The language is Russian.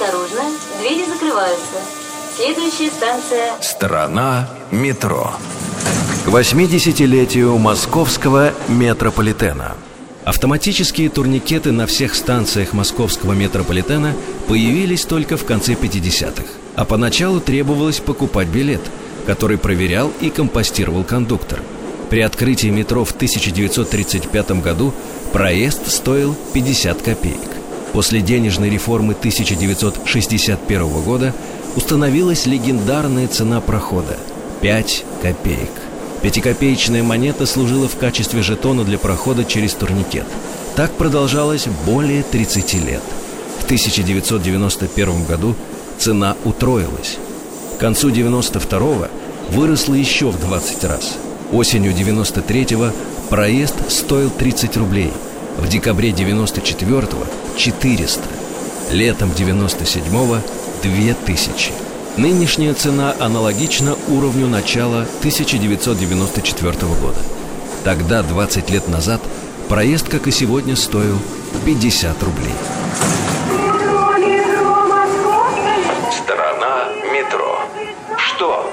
Осторожно, двери закрываются. Следующая станция... Страна метро. К 80-летию московского метрополитена. Автоматические турникеты на всех станциях московского метрополитена появились только в конце 50-х. А поначалу требовалось покупать билет, который проверял и компостировал кондуктор. При открытии метро в 1935 году проезд стоил 50 копеек. После денежной реформы 1961 года установилась легендарная цена прохода – 5 копеек. Пятикопеечная монета служила в качестве жетона для прохода через турникет. Так продолжалось более 30 лет. В 1991 году цена утроилась. К концу 92-го выросла еще в 20 раз. Осенью 93-го проезд стоил 30 рублей. В декабре 94-го – 400. Летом 97-го – 2000. Нынешняя цена аналогична уровню начала 1994 года. Тогда, 20 лет назад, проезд, как и сегодня, стоил 50 рублей. Страна метро. Что